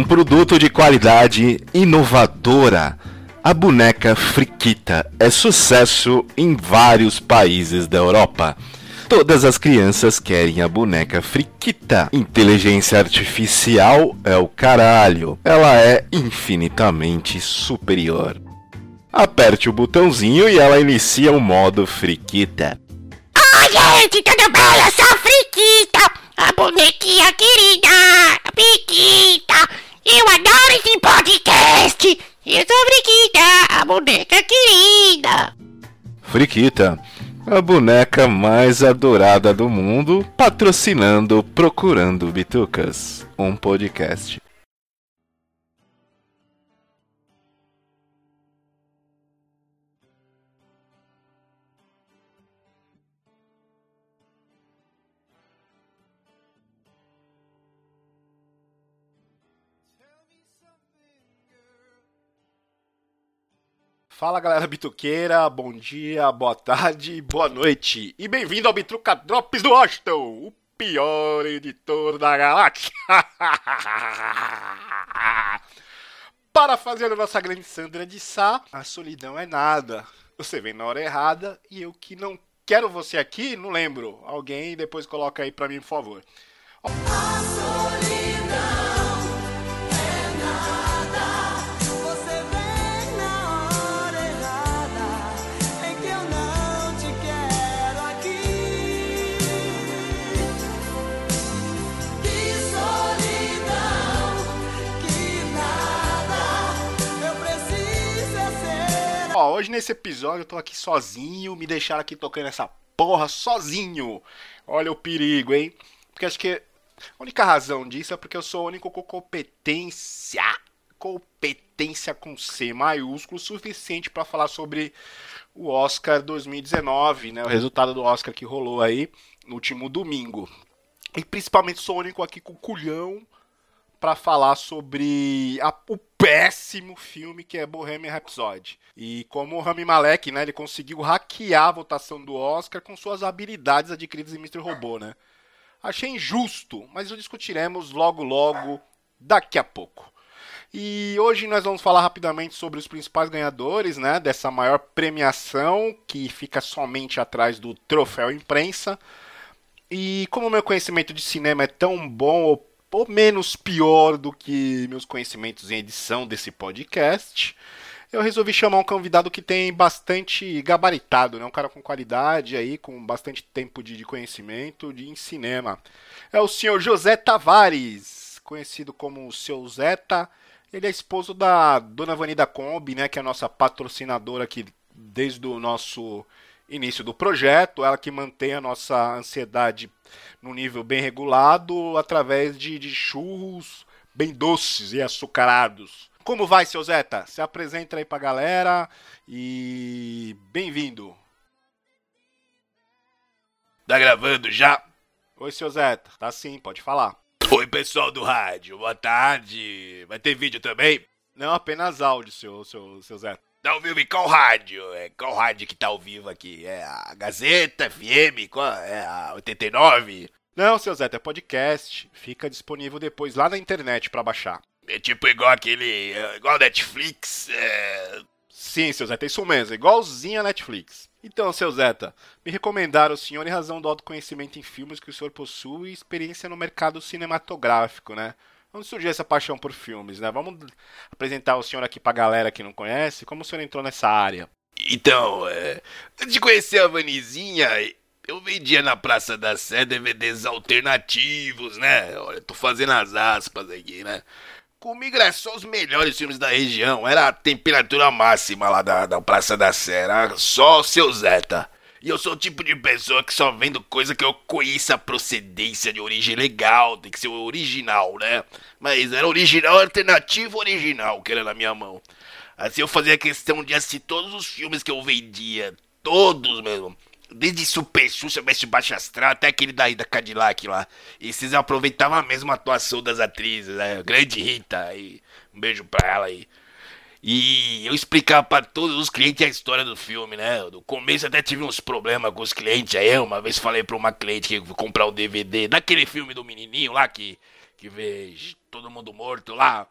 Um produto de qualidade inovadora. A boneca Friquita é sucesso em vários países da Europa. Todas as crianças querem a boneca Friquita. Inteligência artificial é o caralho. Ela é infinitamente superior. Aperte o botãozinho e ela inicia o modo Friquita. Oi, gente, tudo bem? Eu sou a Friquita, a bonequinha querida, Friquita. Eu adoro esse podcast. Eu sou a Friquita, a boneca querida. Friquita, a boneca mais adorada do mundo, patrocinando Procurando Bitucas, um podcast. Fala galera bituqueira, bom dia, boa tarde, boa noite e bem-vindo ao Bitruca Drops do Washington, o pior editor da galáxia. Para fazer a nossa grande Sandra de Sá, a solidão é nada. Você vem na hora errada e eu que não quero você aqui, não lembro. Alguém depois coloca aí pra mim, por favor. Você hoje nesse episódio eu tô aqui sozinho, me deixaram aqui tocando essa porra sozinho. Olha o perigo, hein? Porque acho que a única razão disso é porque eu sou o único com competência, competência com C maiúsculo, suficiente pra falar sobre o Oscar 2019, né? O resultado do Oscar que rolou aí no último domingo. E principalmente sou o único aqui com culhão pra falar sobre a- o péssimo filme que é Bohemian Rhapsody. E como o Rami Malek, né, ele conseguiu hackear a votação do Oscar com suas habilidades adquiridas em Mr. Robô, né? Achei injusto, mas o discutiremos logo logo daqui a pouco. E hoje nós vamos falar rapidamente sobre os principais ganhadores, né, dessa maior premiação que fica somente atrás do troféu imprensa. E como meu conhecimento de cinema é tão bom ou, ou menos pior do que meus conhecimentos em edição desse podcast, eu resolvi chamar um convidado que tem bastante gabaritado, né? Um cara com qualidade aí, com bastante tempo de, conhecimento de, em cinema. É o senhor José Tavares, conhecido como o seu Zeta. Ele é esposo da dona Vanida Kombi, né? Que é a nossa patrocinadora aqui desde o nosso início do projeto. Ela que mantém a nossa ansiedade num nível bem regulado através de, de churros bem doces e açucarados. Como vai, seu Zeta? Se apresenta aí pra galera e bem-vindo. Tá gravando já? Oi, seu Zeta. Tá sim, pode falar. Oi, pessoal do rádio, boa tarde. Vai ter vídeo também? Não apenas áudio, seu, seu, seu Zeta. Tá ao vivo em qual rádio? É qual rádio que tá ao vivo aqui? É a Gazeta FM? Qual? É a 89? Não, seu Zeta, é podcast. Fica disponível depois lá na internet pra baixar. É tipo igual aquele. é, igual Netflix. É. Sim, seu Zeta, é isso mesmo, igualzinho a Netflix. Então, seu Zeta, me recomendaram o senhor em razão do autoconhecimento em filmes que o senhor possui e experiência no mercado cinematográfico, né? Onde surgiu essa paixão por filmes, né? Vamos apresentar o senhor aqui pra galera que não conhece. Como o senhor entrou nessa área? Então, é. Antes de conhecer a Vanizinha, eu vendia na Praça da Sé DVDs alternativos, né? Olha, tô fazendo as aspas aqui, né? Comigo era só os melhores filmes da região. Era a temperatura máxima lá da, da Praça da Sé. Era só o seu Zeta. E eu sou o tipo de pessoa que só vendo coisa que eu conheça a procedência de origem legal. Tem que ser original, né? Mas era original, alternativo original que era na minha mão. Assim eu fazia questão de assistir todos os filmes que eu vendia. Todos mesmo. Desde Super Xuxa, Mestre Baixo Astral, até aquele daí da Cadillac lá. E vocês aproveitavam a mesma atuação das atrizes, né? Grande Rita, e um beijo pra ela aí. E eu explicava pra todos os clientes a história do filme, né? No começo até tive uns problemas com os clientes aí. Uma vez falei pra uma cliente que ia comprar o DVD daquele filme do menininho lá que, que vê todo mundo morto lá.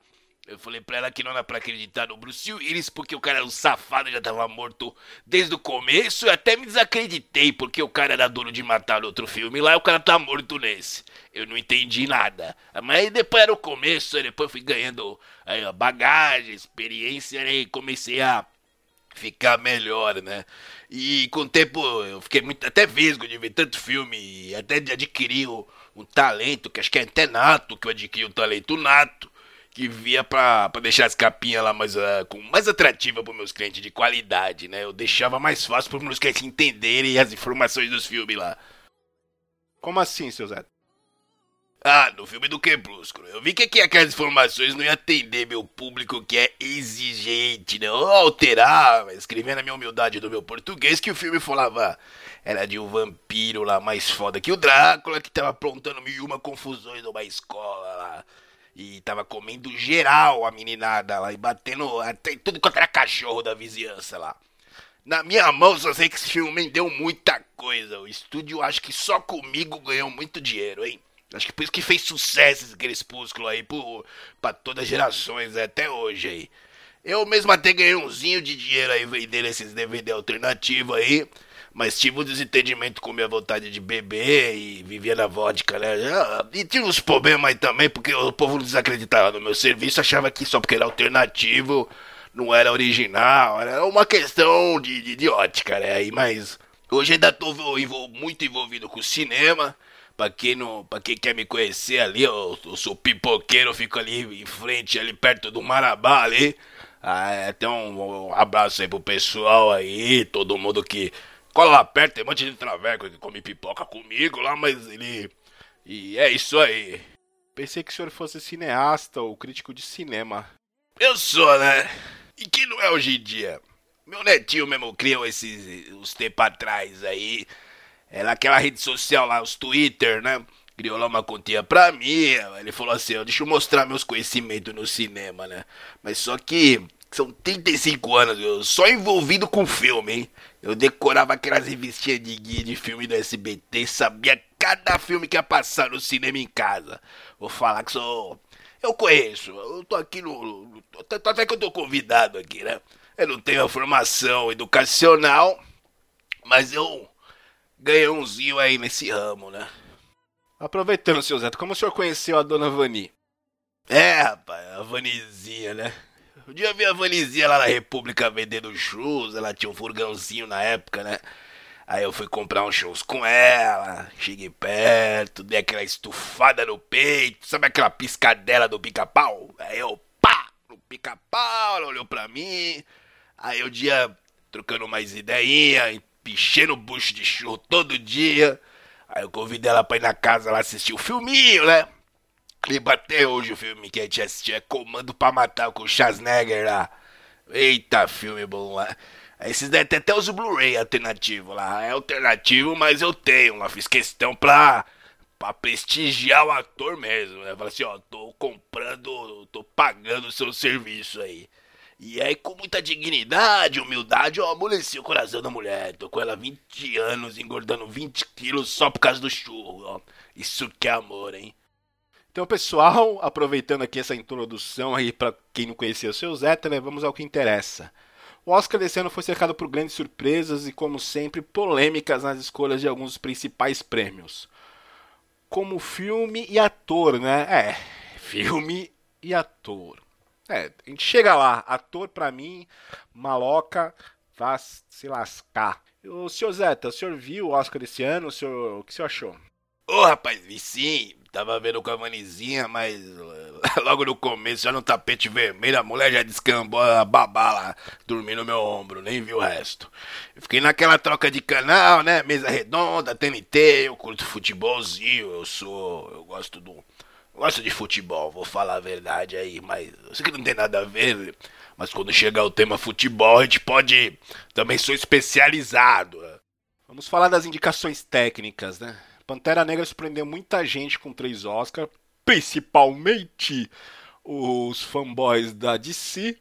Eu falei pra ela que não era pra acreditar no Bruce Willis porque o cara era um safado já tava morto desde o começo. Eu até me desacreditei porque o cara era dono de matar no outro filme lá e o cara tá morto nesse. Eu não entendi nada. Mas depois era o começo, depois fui ganhando aí, bagagem, experiência né, e comecei a ficar melhor, né? E com o tempo eu fiquei muito até vesgo de ver tanto filme até de adquirir um, um talento, que acho que é até nato, que eu adquiri um talento nato, que via pra, pra deixar as capinhas lá mais, uh, com, mais atrativa pros meus clientes de qualidade, né? Eu deixava mais fácil pros meus clientes entenderem as informações dos filmes lá. Como assim, seu Zé? Ah, no filme do Crepúsculo. Eu vi que aqui aquelas informações não iam atender meu público que é exigente, não alterar, escrevendo na minha humildade do meu português que o filme falava era de um vampiro lá mais foda que o Drácula que tava aprontando mil e uma confusões numa escola lá. E tava comendo geral a meninada lá e batendo até tudo era cachorro da vizinhança lá. Na minha mão, só sei que esse filme deu muita coisa. O estúdio acho que só comigo ganhou muito dinheiro, hein? Acho que por isso que fez sucesso esse Crepúsculo aí por, pra todas as gerações, até hoje aí. Eu mesmo até ganhei umzinho de dinheiro aí vendendo esses DVD alternativo aí. Mas tive um desentendimento com minha vontade de beber e vivia na vodka, né? E tive uns problemas aí também, porque o povo desacreditava no meu serviço, achava que só porque era alternativo não era original, era uma questão de, de, de ótica, né? E, mas hoje ainda tô muito envolvido com o cinema. Pra quem, não, pra quem quer me conhecer ali, eu, eu sou pipoqueiro, eu fico ali em frente, ali perto do Marabá ali. Ah, até um, um abraço aí pro pessoal aí, todo mundo que cola lá perto, tem um monte de traveco que come pipoca comigo lá, mas ele. E é isso aí. Pensei que o senhor fosse cineasta ou crítico de cinema. Eu sou, né? E que não é hoje em dia. Meu netinho mesmo criou esses uns tempos atrás aí. Era aquela rede social lá, os Twitter, né? Criou lá uma continha pra mim. Ele falou assim: ó, deixa eu mostrar meus conhecimentos no cinema, né? Mas só que são 35 anos, eu só envolvido com filme, hein? Eu decorava aquelas revistinhas de guia de filme do SBT, sabia cada filme que ia passar no cinema em casa. Vou falar que sou. Eu conheço, eu tô aqui no. até que eu tô convidado aqui, né? Eu não tenho a formação educacional, mas eu ganhei umzinho aí nesse ramo, né? Aproveitando, seu Zé, como o senhor conheceu a dona Vani? É, rapaz, a Vanizinha, né? Um dia eu vi a Vanizinha lá na República vendendo shows, ela tinha um furgãozinho na época, né? Aí eu fui comprar uns shows com ela, cheguei perto, dei aquela estufada no peito, sabe aquela piscadela do pica-pau? Aí eu, pá, no pica-pau, ela olhou pra mim, aí o dia trocando mais ideinha, pichando bucho de show todo dia, aí eu convidei ela pra ir na casa lá assistir o filminho, né? Lembro até hoje o filme que a gente assistiu é Comando pra Matar com o Schwarzenegger lá. Eita, filme bom lá. Esses daí tem até os Blu-ray alternativo lá. É alternativo, mas eu tenho lá. Fiz questão pra, pra prestigiar o ator mesmo. Né? Falei assim, ó, tô comprando, tô pagando o seu serviço aí. E aí, com muita dignidade, humildade, eu amoleci o coração da mulher. Tô com ela há 20 anos, engordando 20 quilos só por causa do churro, ó. Isso que é amor, hein? Então, pessoal, aproveitando aqui essa introdução aí para quem não conhecia o seu Zeta, né, vamos ao que interessa. O Oscar desse ano foi cercado por grandes surpresas e, como sempre, polêmicas nas escolhas de alguns dos principais prêmios. Como filme e ator, né? É, filme e ator. É, a gente chega lá, ator pra mim, maloca, vá se lascar. O senhor Zeta, o senhor viu o Oscar desse ano? O, senhor, o que o senhor achou? Ô, rapaz, vi sim. Tava vendo com a Vanizinha, mas eh, logo no começo, já no tapete vermelho, a mulher já descambou a babá lá, dormindo no meu ombro, nem vi o resto. Fiquei naquela troca de canal, né? Mesa redonda, TNT, eu curto futebolzinho, eu sou. Eu gosto do. Gosto de futebol, vou falar a verdade aí, mas eu sei que não tem nada a ver, mas quando chegar o tema futebol, a gente pode. Também sou especializado. Vamos falar das indicações técnicas, né? Pantera Negra surpreendeu muita gente com três Oscars, principalmente os fanboys da DC.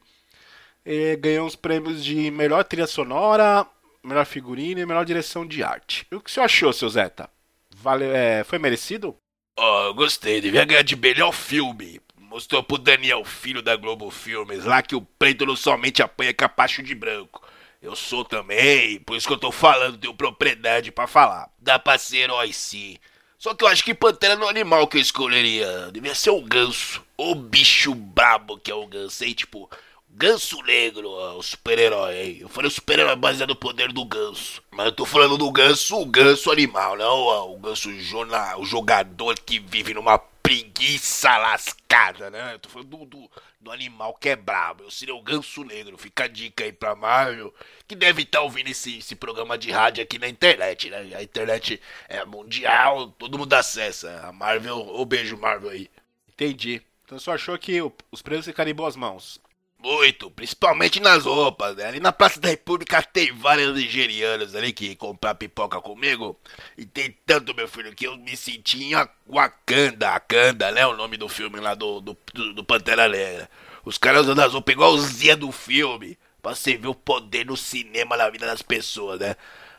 E ganhou os prêmios de melhor trilha sonora, melhor figurino e melhor direção de arte. E o que você achou, seu Zeta? Vale, é, foi merecido? Eu gostei, devia ganhar de melhor filme. Mostrou pro Daniel Filho da Globo Filmes lá que o preto não somente apanha capacho de branco. Eu sou também, por isso que eu tô falando, tenho propriedade pra falar. Dá pra ser herói sim. Só que eu acho que Pantera não é o animal que eu escolheria. Devia ser o ganso. O bicho brabo que é o ganso, hein? Tipo, ganso negro, o super-herói, hein? Eu falei super-herói baseado no poder do ganso. Mas eu tô falando do ganso, o ganso animal, não o ganso jona, o jogador que vive numa preguiça lascada, né? Eu tô falando do, do, do animal que é brabo. Eu seria o ganso negro. Fica a dica aí pra Marvel, que deve estar ouvindo esse, esse programa de rádio aqui na internet, né? A internet é mundial, todo mundo acessa. A Marvel, ô beijo Marvel aí. Entendi. Então você achou que o- os presos ficariam em boas mãos? Muito, principalmente nas roupas, né? Ali na Praça da República tem vários nigerianos ali que comprar pipoca comigo. E tem tanto, meu filho, que eu me senti em Wakanda, Wakanda, né? O nome do filme lá do, do, do, Pantera Negra. Os caras usando as roupas igualzinha do filme. Pra você ver o poder no cinema na vida das pessoas, né?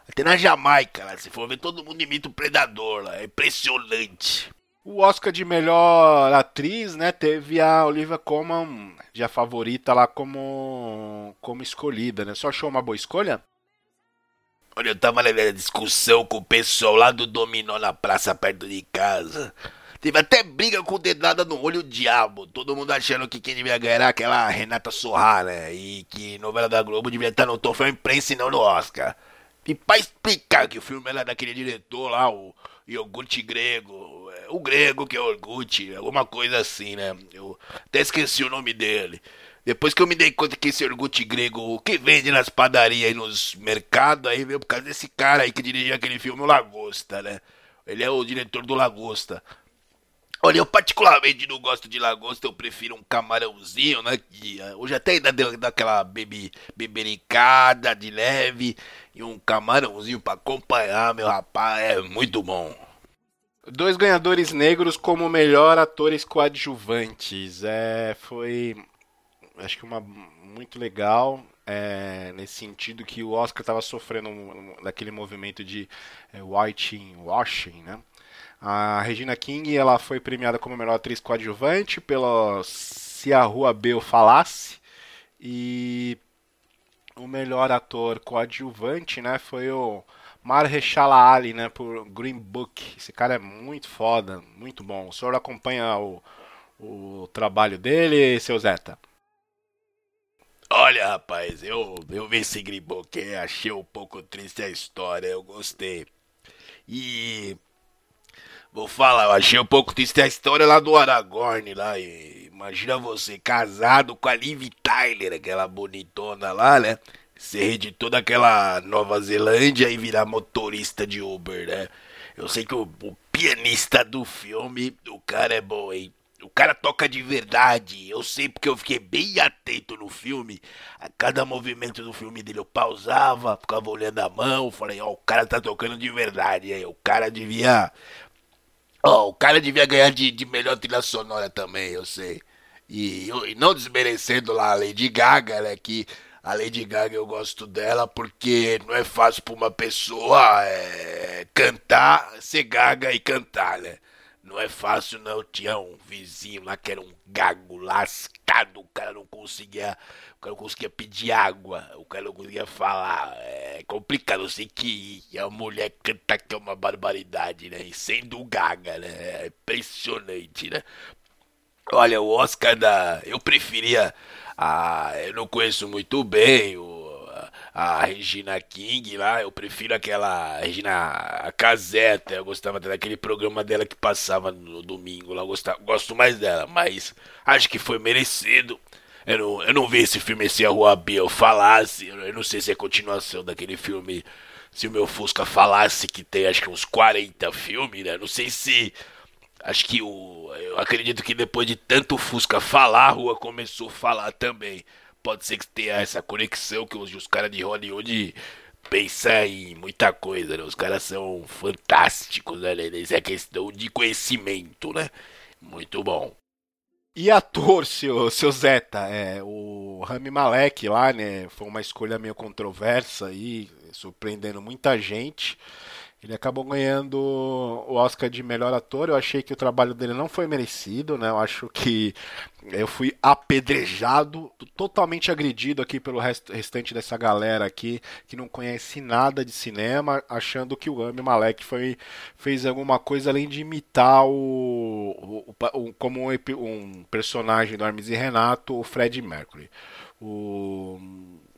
Até na Jamaica, lá, se for ver, todo mundo imita o Predador lá. É impressionante. O Oscar de melhor atriz, né, teve a Olivia Colman, já favorita lá como como escolhida, né? Você achou uma boa escolha? Olha, eu tava levando discussão com o pessoal lá do Dominó na praça perto de casa. Teve até briga com dedada no olho o diabo. Todo mundo achando que quem devia ganhar era aquela Renata Sorra, né? E que novela da Globo devia estar no troféu imprensa e não no Oscar. E pra explicar que o filme era daquele diretor lá, o Iogurte Grego. O Grego que é o Iogurte, alguma coisa assim, né? Eu até esqueci o nome dele. Depois que eu me dei conta que esse iogurte grego, que vende nas padarias e nos mercados, aí veio por causa desse cara aí que dirigiu aquele filme, o Lagosta, né? Ele é o diretor do Lagosta. Olha, eu particularmente não gosto de lagosta, eu prefiro um camarãozinho, né? Que eh, hoje até ainda deu daquela bebe, bebericada de leve e um camarãozinho pra acompanhar, meu rapaz, é muito bom. Dois ganhadores negros como melhor atores coadjuvantes. É, foi acho que uma muito legal é, nesse sentido que o Oscar estava sofrendo daquele movimento de é, whitewashing, né? A Regina King ela foi premiada como melhor atriz coadjuvante pela Se a Rua Bel Falasse e o melhor ator coadjuvante, né, foi o Mahershala Ali, né, por Green Book. Esse cara é muito foda, muito bom. O senhor acompanha o, o trabalho dele, seu Zeta? Olha, rapaz, eu, eu vi esse Griboque, achei um pouco triste a história, eu gostei. E. Vou falar, eu achei um pouco triste a história lá do Aragorn lá. Imagina você casado com a Liv Tyler, aquela bonitona lá, né? Ser de toda aquela Nova Zelândia e virar motorista de Uber, né? Eu sei que o, o pianista do filme, o cara é bom, hein? O cara toca de verdade. Eu sei porque eu fiquei bem atento no filme. A cada movimento do filme dele eu pausava, ficava olhando a mão, falei, ó, o cara tá tocando de verdade, aí o cara devia. Ó, o cara devia ganhar de, de melhor trilha sonora também, eu sei. E, e não desmerecendo lá a Lady Gaga, né? Que a Lady Gaga eu gosto dela porque não é fácil pra uma pessoa é, cantar, ser gaga e cantar, né? Não é fácil não, tinha um vizinho lá que era um gago lascado, o cara não conseguia, o cara não conseguia pedir água, o cara não conseguia falar, é complicado, eu sei que a mulher canta que é uma barbaridade, né, e sendo gaga, né, é impressionante, né. Olha, o Oscar da. Eu preferia. A... Eu não conheço muito bem o... a Regina King lá. Eu prefiro aquela Regina Caseta. Eu gostava até daquele programa dela que passava no domingo lá. Eu gostava... Gosto mais dela, mas acho que foi merecido. Eu não, eu não vi esse filme se a Rua B eu falasse. Eu eu não sei se é continuação daquele filme. Se o meu Fusca falasse que tem acho que uns 40 filmes, né? Não sei se. Acho que o. Eu acredito que depois de tanto Fusca falar, a rua começou a falar também. Pode ser que tenha essa conexão que os, os caras de Hollywood pensam em muita coisa, né? Os caras são fantásticos, né? Isso é questão de conhecimento, né? Muito bom. E ator, seu, seu Zeta, é, o Rami Malek lá, né, foi uma escolha meio controversa aí, surpreendendo muita gente. Ele acabou ganhando o Oscar de melhor ator. Eu achei que o trabalho dele não foi merecido, né? Eu acho que eu fui apedrejado, totalmente agredido aqui pelo rest- restante dessa galera aqui que não conhece nada de cinema, achando que o Rami Malek foi, fez alguma coisa além de imitar o, o- o- como um, um personagem do Hermes e Renato, o Fred Mercury. O,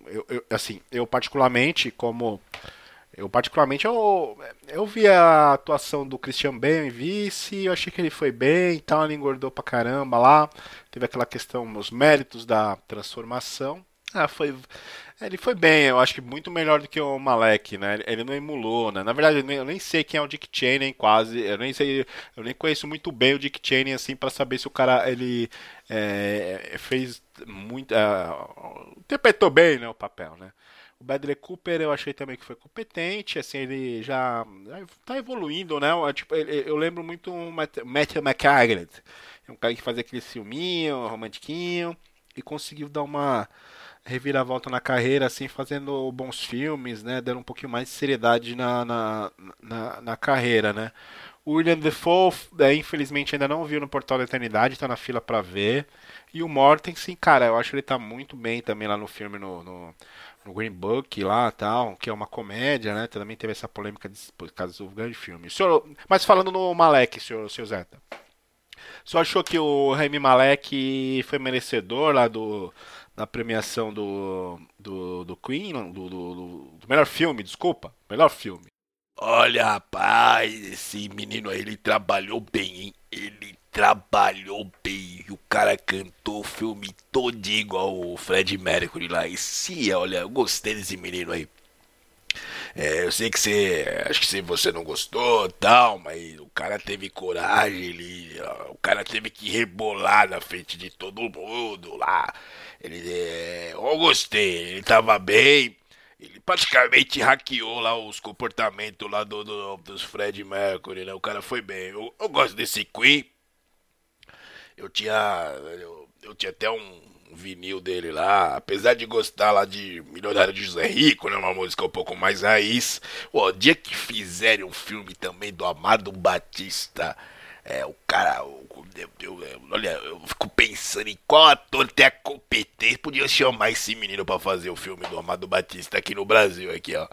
eu, eu- assim, eu particularmente como eu particularmente eu, eu vi a atuação do Christian Bale em Vice, eu achei que ele foi bem e tal, ele engordou pra caramba lá, teve aquela questão, os méritos da transformação. Ah, foi, ele foi bem, eu acho que muito melhor do que o Malek, né? Ele não emulou, né? Na verdade, eu nem, sei quem é o Dick Cheney, quase, eu nem sei, eu nem conheço muito bem o Dick Cheney assim pra saber se o cara ele é, fez muito, é, interpretou bem, né, o papel, né? O Bradley Cooper eu achei também que foi competente, assim, ele já tá evoluindo, né? Eu, Tipo, ele- eu lembro muito o Matt- Matthew McCagret, é um cara que fazia aquele filminho, romantiquinho, e conseguiu dar uma reviravolta na carreira, assim, fazendo bons filmes, né? Dando um pouquinho mais de seriedade na, na, na, na carreira, né? O William Defoe, é, infelizmente, ainda não viu no Portal da Eternidade, tá na fila pra ver. E o Mortensen, cara, eu acho que ele tá muito bem também lá no filme, no, no, no Green Book lá tal, que é uma comédia, né? Também teve essa polêmica de, por causa do grande filme. O senhor, mas falando no Malek, senhor, senhor Zeta. O senhor achou que o Rami Malek foi merecedor lá do, da premiação do, do, do Queen, do, do- do melhor filme, desculpa, melhor filme. Olha, rapaz, esse menino aí, ele trabalhou bem, hein? Ele trabalhou bem. O cara cantou o filme todo igual o Fred Mercury lá. E sim, olha, eu gostei desse menino aí. É, eu sei que você. Acho que se você não gostou tal, mas o cara teve coragem, ele. ó, O cara teve que rebolar na frente de todo mundo lá. Ele. É, eu gostei, ele tava bem. Ele praticamente hackeou lá os comportamentos lá do, do- dos Fred Mercury, né? O cara foi bem. Eu, eu gosto desse Queen. Eu tinha. Eu, eu tinha até um vinil dele lá. Apesar de gostar lá de Milionário de José Rico, né? Uma música um pouco mais raiz. O dia que fizerem um filme também do Amado Batista. É, o cara. o- eu- eu- eu- olha, eu fico pensando em qual ator tem a competência. Podia chamar esse menino pra fazer o filme do Amado Batista aqui no Brasil, aqui, ó.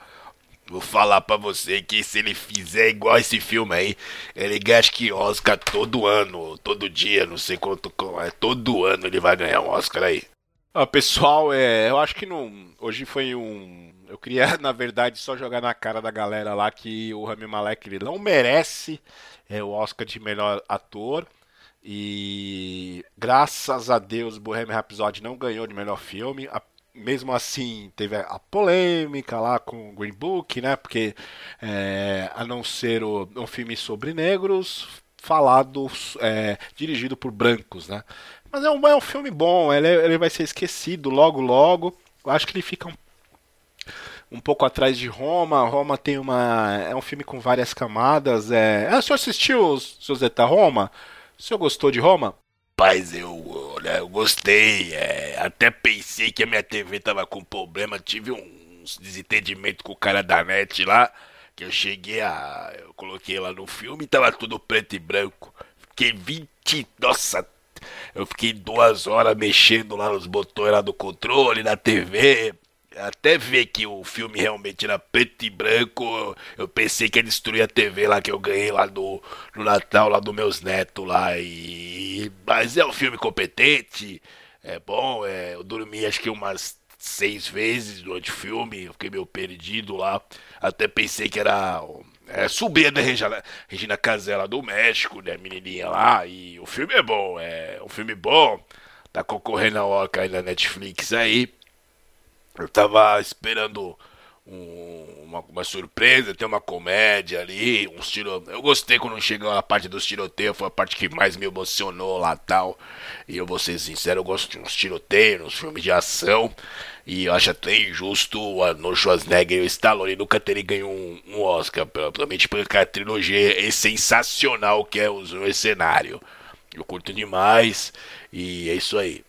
Vou falar pra você que se ele fizer igual esse filme aí, ele acho que Oscar todo ano, todo dia, não sei quanto, é, todo ano ele vai ganhar um Oscar aí. Ah, pessoal, é, eu acho que não. Hoje foi um. Eu queria, na verdade, só jogar na cara da galera lá que o Rami Malek ele não merece é, o Oscar de melhor ator. E graças a Deus, Bohemian Rhapsody não ganhou de melhor filme. Mesmo assim, teve a, a polêmica lá com o Green Book, né? Porque é, a não ser o- um filme sobre negros, falado, é, dirigido por brancos, né? Mas é um, é um filme bom, ele, ele vai ser esquecido logo, logo. Eu acho que ele fica um, um pouco atrás de Roma. Roma tem uma. É um filme com várias camadas. É... Ah, o senhor assistiu, seu Zeta Roma? O senhor gostou de Roma? Rapaz, eu, olha, eu gostei, é, até pensei que a minha TV tava com problema, tive uns desentendimentos com o cara da net lá, que eu cheguei a, eu coloquei lá no filme e tava tudo preto e branco, fiquei 20, nossa, eu fiquei duas horas mexendo lá nos botões lá do controle, na TV, até ver que o filme realmente era preto e branco, eu- pensei que ia destruir a TV lá que eu ganhei lá do, no Natal, lá dos meus netos lá. E... Mas é um filme competente, é bom, é, eu dormi acho que umas seis vezes durante o filme, eu fiquei meio perdido lá. Até pensei que era é, sobrinha da Regina, Regina Casella do México, né, menininha lá. E o filme é bom, é um filme bom. Tá concorrendo ao Oscar aí na Netflix aí. Eu tava esperando um- uma, uma surpresa, tem uma comédia ali, uns tiro... Eu gostei quando chegou a parte dos tiroteios, foi a parte que mais me emocionou lá tal. E eu vou ser sincero, eu gosto de uns tiroteios, uns filmes de ação. E eu acho até injusto o Arnold Schwarzenegger e o Stallone nunca terem ganho um, um Oscar, provavelmente porque a trilogia é sensacional que é os Mercenário. Eu curto demais e é isso aí.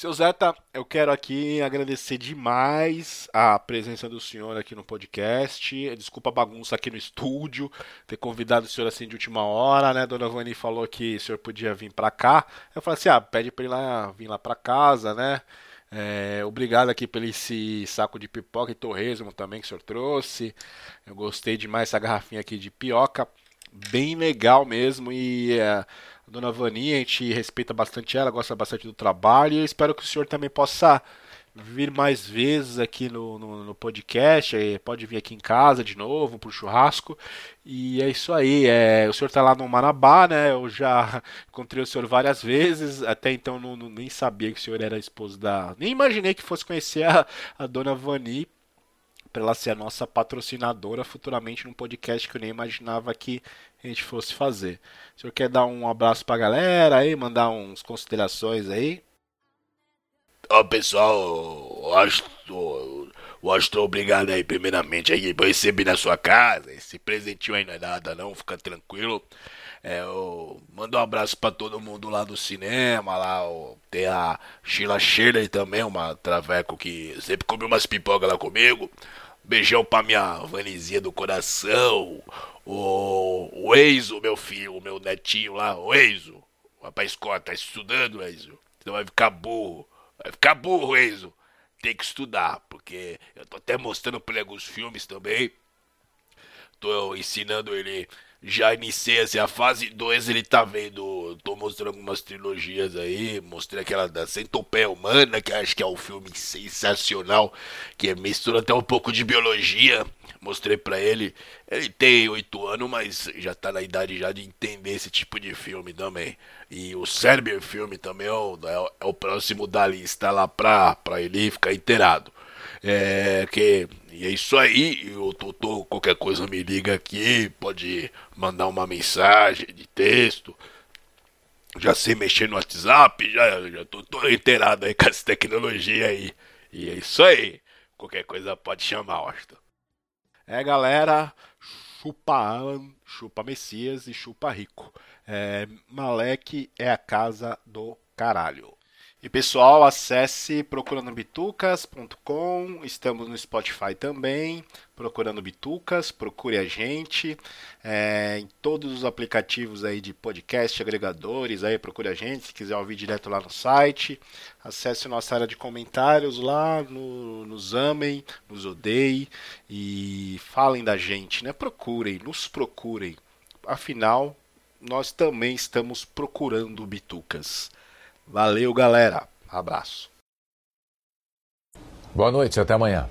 Seu Zeta, eu quero aqui agradecer demais a presença do senhor aqui no podcast. Desculpa a bagunça aqui no estúdio, ter convidado o senhor assim de última hora, né? Dona Vani falou que o senhor podia vir pra cá. Eu falei assim: ah, pede pra ele lá, vir lá pra casa, né? É, obrigado aqui pelo esse saco de pipoca e torresmo também que o senhor trouxe. Eu gostei demais dessa garrafinha aqui de pioca. Bem legal mesmo. E é, dona Vani, a gente respeita bastante ela, gosta bastante do trabalho. E eu espero que o senhor também possa vir mais vezes aqui no, no, no podcast. eh, Pode vir aqui em casa de novo pro churrasco. E é isso aí. É, o senhor tá lá no Marabá, né? Eu já encontrei o senhor várias vezes. Até então não, não- nem sabia que o senhor era esposo da. Nem imaginei que fosse conhecer a, a dona Vani para ela ser a nossa patrocinadora futuramente num podcast que eu nem imaginava que a gente fosse fazer. O senhor quer dar um abraço pra galera aí, mandar uns considerações aí? Ó, pessoal, o Astro, o Astro, obrigado aí, primeiramente, aí, por receber na sua casa. Esse presentinho aí não é nada, não, fica tranquilo. É, mando um abraço pra todo mundo lá do cinema, lá, ó, tem a Sheila Shirley também, uma traveco que sempre come umas pipocas lá comigo. Beijão pra minha Vanizinha do coração. O, o Eizo, meu filho, o meu netinho lá, o Eizo. Vai pra escola, tá estudando, Eizo. Então vai ficar burro. Vai ficar burro, Enzo. Tem que estudar, porque eu tô até mostrando pra ele alguns filmes também. Tô ensinando ele. Já iniciei assim, a fase 2, ele tá vendo. Tô mostrando algumas trilogias aí. Mostrei aquela da Centopeia Humana, que acho que é um filme sensacional. Que mistura até um pouco de biologia. Mostrei pra ele. Ele tem 8 anos, mas já tá na idade já de entender esse tipo de filme também. E o Cérebro filme também é é o- é o próximo da lista lá pra, pra ele ficar inteirado. É que e é isso aí. O Totô, qualquer coisa me liga aqui, pode mandar uma mensagem de texto. Já sei mexer no WhatsApp, já, já tô todo inteirado aí com essa tecnologia aí. E é isso aí. Qualquer coisa pode chamar, Austin. É, galera, chupa Alan, chupa Messias e chupa Rico. É, Malek é a casa do caralho. E pessoal, acesse procurandobitucas.com, estamos no Spotify também, procurando Bitucas, procure a gente, é, em todos os aplicativos aí de podcast, agregadores, aí procure a gente, se quiser ouvir direto lá no site, acesse nossa área de comentários lá, no- nos amem, nos odeiem e falem da gente, né? Procurem, nos procurem. Afinal, nós também estamos procurando Bitucas. Valeu, galera. Abraço. Boa noite, até amanhã.